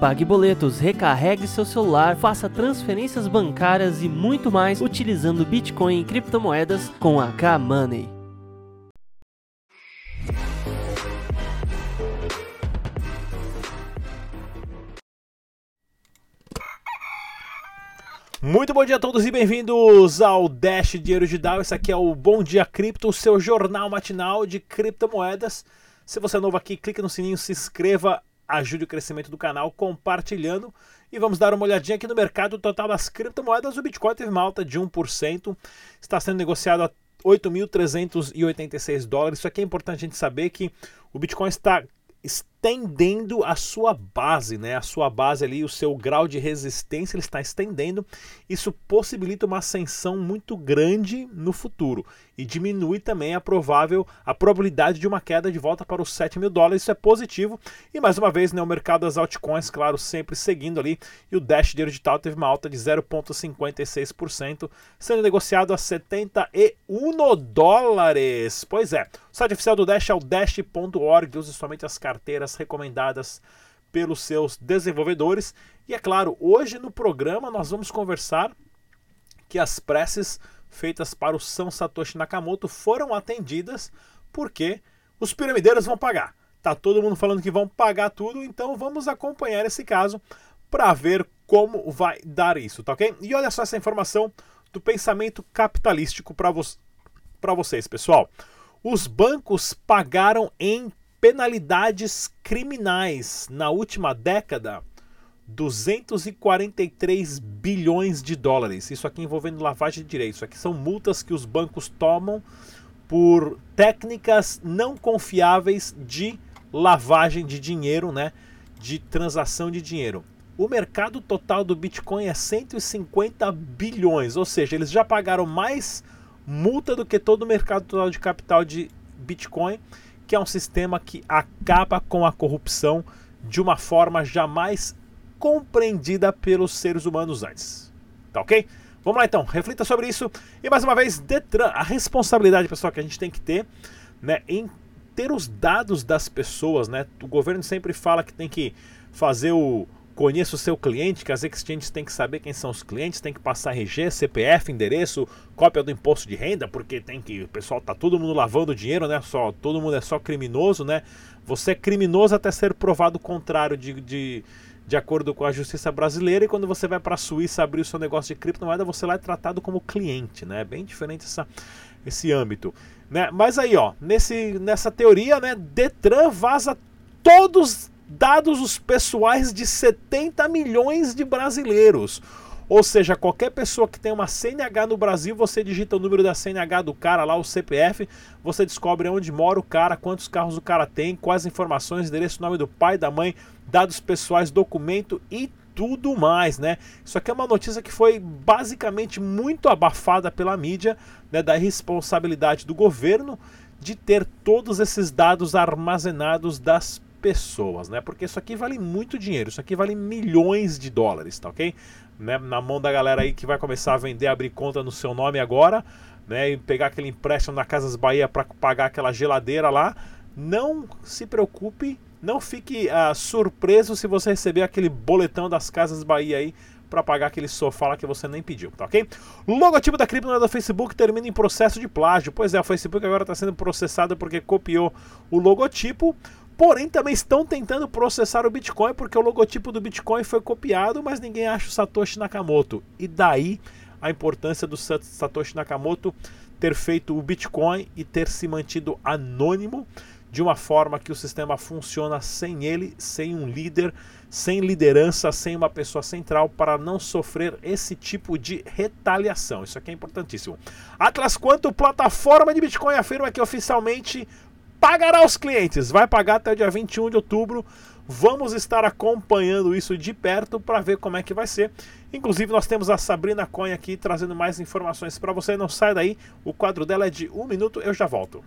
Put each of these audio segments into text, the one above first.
pague boletos, recarregue seu celular, faça transferências bancárias e muito mais utilizando Bitcoin e criptomoedas com a K-Money. Muito bom dia a todos e bem-vindos ao Dash Dinheiro Digital. Esse aqui é o Bom Dia Cripto, o seu jornal matinal de criptomoedas. Se você é novo aqui, clique no sininho, se inscreva, ajude o crescimento do canal compartilhando. E vamos dar uma olhadinha aqui no mercado total das criptomoedas. O Bitcoin teve uma alta de 1%, está sendo negociado a 8.386 dólares. Isso aqui é importante a gente saber que o Bitcoin está estendendo a sua base, né? A sua base ali, o seu grau de resistência, ele está estendendo. Isso possibilita uma ascensão muito grande no futuro e diminui também a provável a probabilidade de uma queda de volta para os 7 mil dólares. Isso é positivo. E mais uma vez, né, o mercado das altcoins, claro, sempre seguindo ali. E o Dash Dinheiro Digital teve uma alta de 0,56%, sendo negociado a 71 dólares. Pois é, o site oficial do Dash é o dash.org, use somente as carteiras recomendadas pelos seus desenvolvedores. E é claro, hoje no programa nós vamos conversar que as preces feitas para o São Satoshi Nakamoto foram atendidas porque os piramideiros vão pagar. Tá todo mundo falando que vão pagar tudo, então vamos acompanhar esse caso para ver como vai dar isso, tá ok? E olha só essa informação do pensamento capitalístico para vo vocês, pessoal. Os bancos pagaram em penalidades criminais na última década 243 bilhões de dólares. Isso aqui envolvendo lavagem de direitos. Isso aqui são multas que os bancos tomam por técnicas não confiáveis de lavagem de dinheiro, né? De transação de dinheiro. O mercado total do Bitcoin é 150 bilhões, ou seja, eles já pagaram mais multa do que todo o mercado total de capital de Bitcoin, que é um sistema que acaba com a corrupção de uma forma jamais compreendida pelos seres humanos antes. Tá ok? Vamos lá então, reflita sobre isso. E mais uma vez, Detran, a responsabilidade, pessoal, que a gente tem que ter né, em ter os dados das pessoas. Né? O governo sempre fala que tem que fazer o. Conheça o seu cliente, que as exchanges têm que saber quem são os clientes, tem que passar RG, CPF, endereço, cópia do imposto de renda, porque tem que. O pessoal tá todo mundo lavando dinheiro, né? Só, todo mundo é só criminoso, né? Você é criminoso até ser provado o contrário de, de de acordo com a justiça brasileira, e quando você vai para a Suíça abrir o seu negócio de criptomoeda, você lá é tratado como cliente, né? É bem diferente essa, esse âmbito. Né? Mas aí, ó, nesse, nessa teoria, né, Detran vaza todos dados os pessoais de 70 milhões de brasileiros. Ou seja, qualquer pessoa que tem uma CNH no Brasil, você digita o número da CNH do cara lá, o CPF, você descobre onde mora o cara, quantos carros o cara tem, quais informações, endereço, nome do pai, da mãe, dados pessoais, documento e tudo mais, né? Isso aqui é uma notícia que foi basicamente muito abafada pela mídia, né, da responsabilidade do governo de ter todos esses dados armazenados das pessoas, né? Porque isso aqui vale muito dinheiro, isso aqui vale milhões de dólares, tá ok? Né? Na mão da galera aí que vai começar a vender, abrir conta no seu nome agora, né? E pegar aquele empréstimo na Casas Bahia para pagar aquela geladeira lá. Não se preocupe, não fique uh, surpreso se você receber aquele boletão das Casas Bahia aí para pagar aquele sofá lá que você nem pediu, tá ok? Logotipo da criptomoeda do Facebook termina em processo de plágio. Pois é, o Facebook agora está sendo processado porque copiou o logotipo. Porém, também estão tentando processar o Bitcoin porque o logotipo do Bitcoin foi copiado, mas ninguém acha o Satoshi Nakamoto. E daí a importância do Satoshi Nakamoto ter feito o Bitcoin e ter se mantido anônimo de uma forma que o sistema funciona sem ele, sem um líder, sem liderança, sem uma pessoa central para não sofrer esse tipo de retaliação. Isso aqui é importantíssimo. Atlas Quanto, plataforma de Bitcoin, afirma que oficialmente pagará os clientes. Vai pagar até o dia 21 de outubro. Vamos estar acompanhando isso de perto para ver como é que vai ser. Inclusive, nós temos a Sabrina Coin aqui trazendo mais informações para você. Não sai daí, o quadro dela é de um minuto, eu já volto.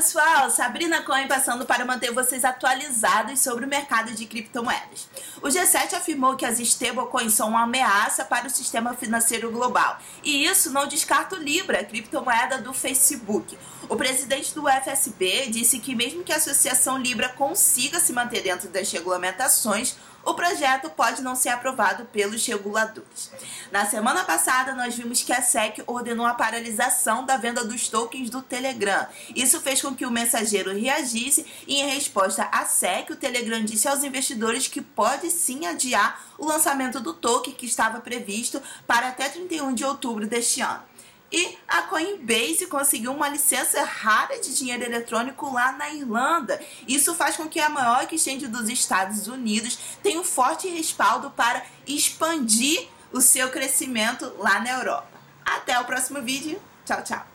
Pessoal, Sabrina Cohen passando para manter vocês atualizados sobre o mercado de criptomoedas. O G7 afirmou que as stablecoins são uma ameaça para o sistema financeiro global e isso não descarta o Libra, a criptomoeda do Facebook. O presidente do FSB disse que mesmo que a associação Libra consiga se manter dentro das regulamentações, o projeto pode não ser aprovado pelos reguladores. Na semana passada, nós vimos que a SEC ordenou a paralisação da venda dos tokens do Telegram. Isso fez com que o mensageiro reagisse e, em resposta à SEC, o Telegram disse aos investidores que pode sim adiar o lançamento do token que estava previsto para até 31 de outubro deste ano. E a Coinbase conseguiu uma licença rara de dinheiro eletrônico lá na Irlanda. Isso faz com que a maior exchange dos Estados Unidos tenha um forte respaldo para expandir o seu crescimento lá na Europa. Até o próximo vídeo. Tchau, tchau.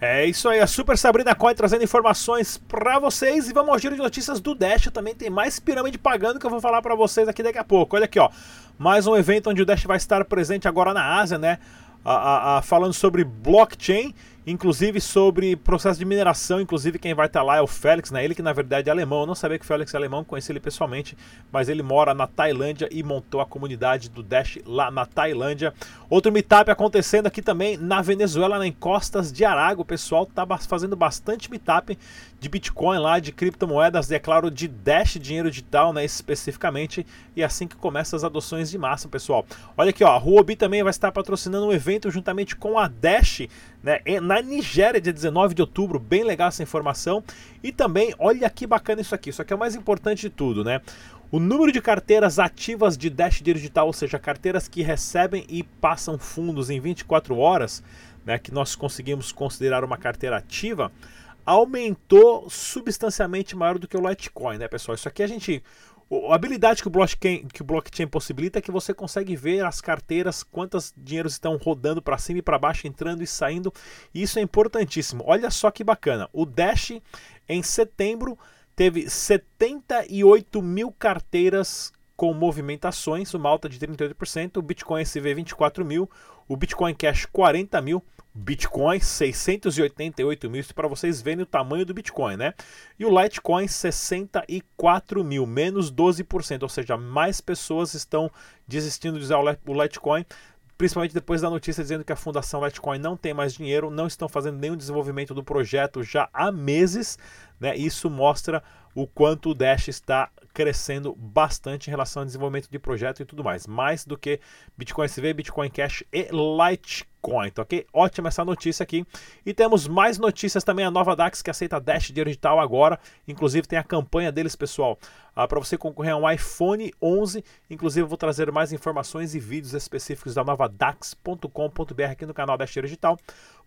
É isso aí, a Super Sabrina Coin trazendo informações para vocês e vamos ao giro de notícias do Dash. Também tem mais pirâmide pagando que eu vou falar para vocês aqui daqui a pouco. Olha aqui, ó, mais um evento onde o Dash vai estar presente agora na Ásia, né? A, a, falando sobre blockchain inclusive sobre processo de mineração, inclusive quem vai estar lá é o Félix, né? Ele que na verdade é alemão, eu não sabia que o Félix é alemão, conheci ele pessoalmente, mas ele mora na Tailândia e montou a comunidade do Dash lá na Tailândia. Outro meetup acontecendo aqui também na Venezuela, na Encostas de Arago, o pessoal tá fazendo bastante meetup de Bitcoin lá, de criptomoedas, e é claro, de Dash, dinheiro digital, né, especificamente, e é assim que começam as adoções de massa, pessoal. Olha aqui, ó, a Huobi também vai estar patrocinando um evento juntamente com a Dash, né, na Nigéria, dia 19 de outubro, bem legal essa informação. E também, olha que bacana isso aqui, isso aqui é o mais importante de tudo, né? O número de carteiras ativas de Dash Digital, ou seja, carteiras que recebem e passam fundos em 24 horas, né, que nós conseguimos considerar uma carteira ativa, aumentou substancialmente maior do que o Litecoin, né, pessoal? Isso aqui a gente a habilidade que o, blockchain, que o blockchain possibilita é que você consegue ver as carteiras, quantos dinheiros estão rodando para cima e para baixo, entrando e saindo. E isso é importantíssimo. Olha só que bacana. O Dash, em setembro, teve 78 mil carteiras com movimentações, uma alta de 38%. O Bitcoin SV 24 mil, o Bitcoin Cash 40 mil, Bitcoin 688 mil, para vocês verem o tamanho do Bitcoin, né? E o Litecoin 64 mil, menos 12%, ou seja, mais pessoas estão desistindo de usar o Litecoin, principalmente depois da notícia dizendo que a Fundação Litecoin não tem mais dinheiro, não estão fazendo nenhum desenvolvimento do projeto já há meses, né? Isso mostra o quanto o Dash está crescendo bastante em relação ao desenvolvimento de projeto e tudo mais, mais do que Bitcoin SV, Bitcoin Cash e Litecoin, tá ok? Ótima essa notícia aqui. E temos mais notícias também, a nova DAX que aceita Dash digital agora, inclusive tem a campanha deles, pessoal, ah, para você concorrer a um iPhone 11, inclusive eu vou trazer mais informações e vídeos específicos da nova DAX.com.br aqui no canal Dash Digital.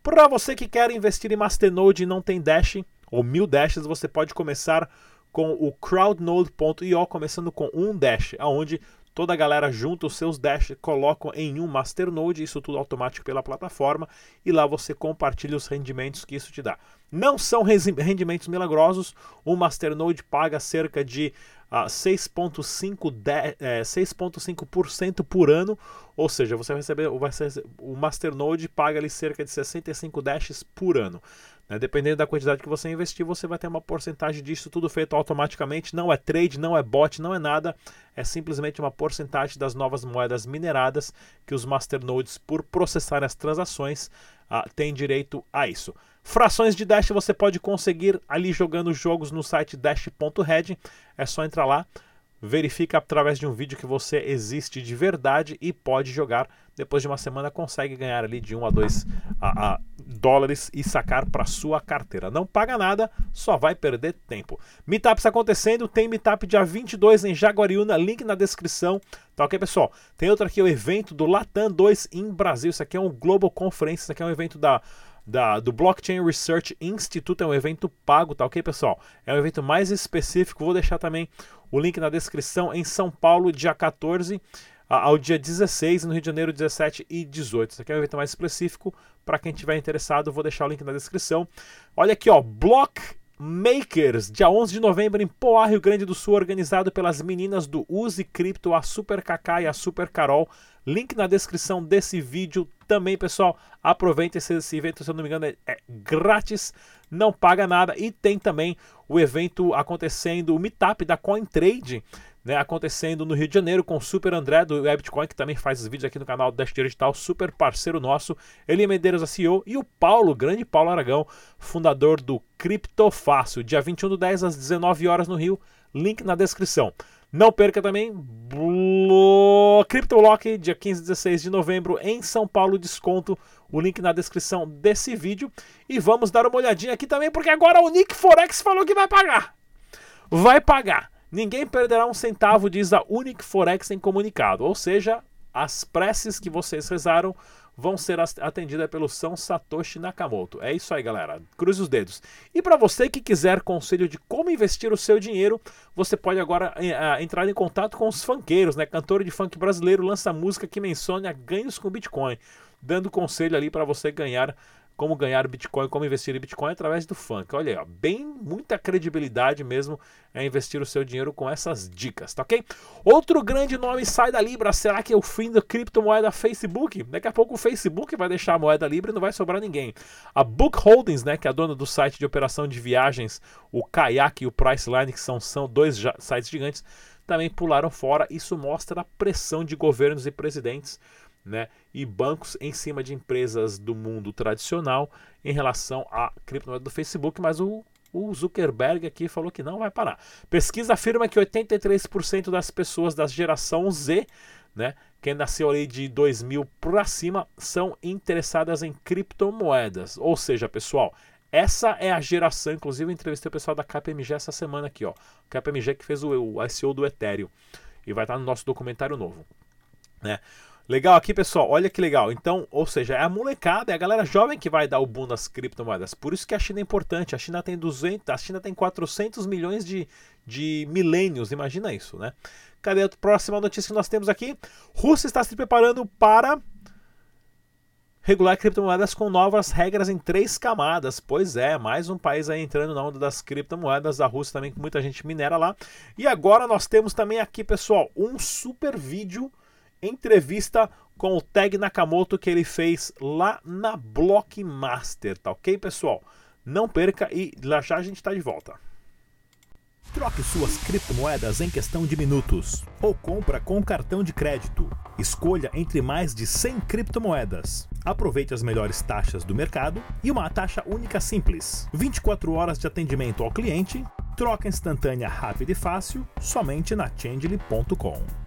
Para você que quer investir em Masternode e não tem Dash, ou mil Dashes, você pode começar com o crowdnode.io, começando com um dash, aonde toda a galera junta os seus dash, colocam em um masternode, isso tudo automático pela plataforma, e lá você compartilha os rendimentos que isso te dá. Não são rendimentos milagrosos, o masternode paga cerca de uh, 6,5% é, 6,5% por ano, ou seja, você vai receber, vai ser, o masternode paga ali cerca de 65 dashes por ano. Né? Dependendo da quantidade que você investir, você vai ter uma porcentagem disso tudo feito automaticamente. Não é trade, não é bot, não é nada. É simplesmente uma porcentagem das novas moedas mineradas que os masternodes, por processar as transações, uh, têm direito a isso. Frações de Dash você pode conseguir ali jogando jogos no site dash.red. É só entrar lá verifica através de um vídeo que você existe de verdade e pode jogar. Depois de uma semana consegue ganhar ali de 1 a 2 a, a dólares e sacar para sua carteira. Não paga nada, só vai perder tempo. Meetups acontecendo, tem Meetup dia 22 em Jaguariúna, link na descrição. Tá ok, pessoal? Tem outro aqui, o evento do Latam 2 em Brasil. Isso aqui é um Global Conference, isso aqui é um evento da da, do Blockchain Research Institute, é um evento pago, tá ok, pessoal? É um evento mais específico, vou deixar também o link na descrição, em São Paulo, dia 14 ao dia 16, no Rio de Janeiro, 17 e 18. Isso aqui é um evento mais específico, para quem tiver interessado, vou deixar o link na descrição. Olha aqui, ó, Block Makers, dia 11 de novembro em Poá, Rio Grande do Sul, organizado pelas meninas do Use Cripto, a Super Kaká e a Super Carol. Link na descrição desse vídeo também, pessoal. Aproveita esse, esse evento, se eu não me engano, é, é, grátis, não paga nada. E tem também o evento acontecendo, o meetup da CoinTrade, né, acontecendo no Rio de Janeiro com o Super André do Webcoin, que também faz os vídeos aqui no canal Dash Digital, super parceiro nosso. Ele Medeiros, a CEO, e o Paulo, grande Paulo Aragão, fundador do Criptofácil, dia 21 do 10 às 19 horas no Rio. Link na descrição. Não perca também Blo... CryptoLock, dia 15 e 16 de novembro em São Paulo, desconto. O link na descrição desse vídeo. E vamos dar uma olhadinha aqui também, porque agora o Nick Forex falou que vai pagar. Vai pagar. Ninguém perderá um centavo, diz a Unic Forex em comunicado. Ou seja, as preces que vocês rezaram vão ser atendidas pelo São Satoshi Nakamoto. É isso aí, galera. Cruze os dedos. E para você que quiser conselho de como investir o seu dinheiro, você pode agora uh, entrar em contato com os funkeiros, né? Cantor de funk brasileiro lança música que menciona ganhos com Bitcoin, dando conselho ali para você ganhar como ganhar Bitcoin, como investir em Bitcoin através do funk. Olha aí, ó, bem muita credibilidade mesmo é investir o seu dinheiro com essas dicas, tá ok? Outro grande nome sai da Libra, será que é o fim da criptomoeda Facebook? Daqui a pouco o Facebook vai deixar a moeda Libra e não vai sobrar ninguém. A Book Holdings, né, que é a dona do site de operação de viagens, o Kayak e o Priceline, que são, são dois sites gigantes, também pularam fora. Isso mostra a pressão de governos e presidentes né, e bancos em cima de empresas do mundo tradicional em relação à criptomoeda do Facebook, mas o, o Zuckerberg aqui falou que não vai parar. Pesquisa afirma que 83% das pessoas da geração Z, né, quem nasceu ali de 2000 para cima, são interessadas em criptomoedas. Ou seja, pessoal, essa é a geração, inclusive eu entrevistei o pessoal da KPMG essa semana aqui, ó. KPMG que fez o, o ICO do Ethereum e vai estar no nosso documentário novo, né? Legal aqui, pessoal. Olha que legal. Então, ou seja, é a molecada, é a galera jovem que vai dar o boom nas criptomoedas. Por isso que a China é importante. A China tem 200, a China tem 400 milhões de, de milênios. Imagina isso, né? Cadê a próxima notícia que nós temos aqui? Rússia está se preparando para regular criptomoedas com novas regras em três camadas. Pois é, mais um país aí entrando na onda das criptomoedas. A Rússia também, com muita gente minera lá. E agora nós temos também aqui, pessoal, um super vídeo entrevista com o Tag Nakamoto que ele fez lá na Blockmaster, tá ok, pessoal? Não perca e lá já a gente está de volta. Troque suas criptomoedas em questão de minutos ou compra com cartão de crédito. Escolha entre mais de 100 criptomoedas. Aproveite as melhores taxas do mercado e uma taxa única simples. 24 horas de atendimento ao cliente, troca instantânea rápida e fácil somente na Changely.com.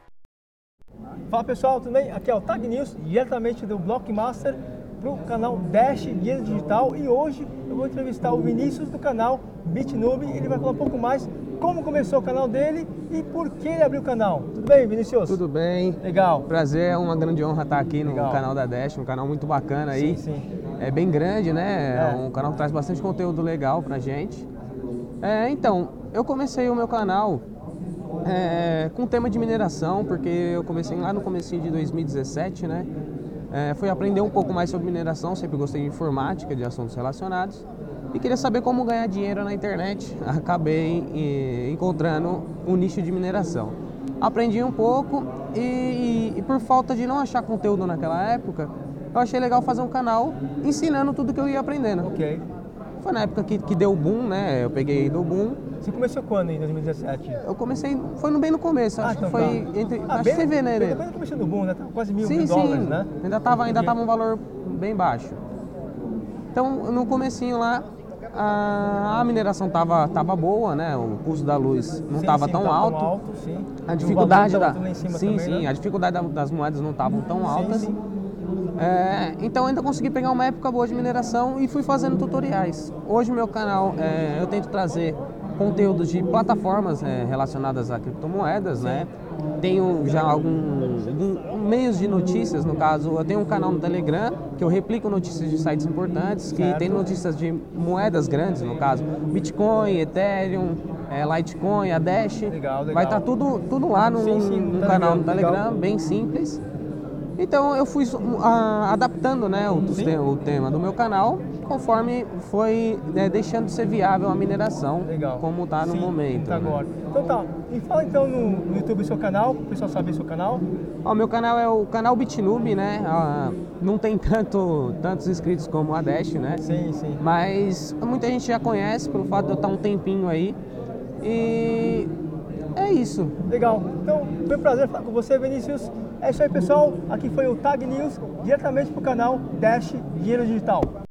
Fala pessoal, tudo bem? Aqui é o Tag News, diretamente do Blockmaster para o canal Dash Guia Digital e hoje eu vou entrevistar o Vinícius do canal BitNube. Ele vai falar um pouco mais como começou o canal dele e por que ele abriu o canal. Tudo bem, Vinícius? Tudo bem. Legal. Prazer, é uma grande honra estar aqui no Legal. canal da Dash, um canal muito bacana aí. Sim, sim. É bem grande, né? É, um canal que traz bastante conteúdo legal pra gente. É, então, eu comecei o meu canal é, com tema de mineração, porque eu comecei lá no começo de 2017, né? É, fui aprender um pouco mais sobre mineração, sempre gostei de informática, de assuntos relacionados e queria saber como ganhar dinheiro na internet. Acabei e, encontrando um nicho de mineração. Aprendi um pouco e, e, e, por falta de não achar conteúdo naquela época, eu achei legal fazer um canal ensinando tudo que eu ia aprendendo. Ok. Foi na época que, que deu boom, né? Eu peguei do boom você começou quando, em 2017? Eu comecei, foi no bem no começo, ah, acho então que foi tá. entre, ah, acho bem, que você vê, né? Bem, bem no começo do boom, né? Tava quase mil, sim, mil sim. dólares, né? Ainda tava, ainda tava um valor bem baixo. Então, no comecinho lá, a, a mineração tava, tava boa, né? O custo da luz não estava tão, alto. tão alto. Sim. A dificuldade da, sim, também, sim, né? a dificuldade das moedas não estavam tão altas. Sim, é, então ainda consegui pegar uma época boa de mineração e fui fazendo tutoriais. Hoje meu canal é, eu tento trazer conteúdos de plataformas é, relacionadas a criptomoedas, né? Tenho já alguns meios de notícias, no caso, eu tenho um canal no Telegram que eu replico notícias de sites importantes, que certo. tem notícias de moedas grandes, no caso, Bitcoin, Ethereum, é, Litecoin, a Dash. Legal, legal. Vai estar tá tudo, tudo lá no, sim, sim, no, no canal no Telegram, legal. bem simples. Então eu fui uh, adaptando né, o, o, tema do meu canal conforme foi né, deixando de ser viável a mineração, Legal. como está no momento. Tá né? agora. Então tá, me fala então no, no YouTube seu canal, o pessoal saber seu canal. O meu canal é o canal Bitnube, né? Ah, não tem tanto, tantos inscritos como a Dash, né? Sim, sim. Mas muita gente já conhece pelo fato de eu estar um tempinho aí. E é isso. Legal. Então, foi um prazer falar com você, Vinícius. É isso aí, pessoal. Aqui foi o Tag News, diretamente para o canal Dash Dinheiro Digital.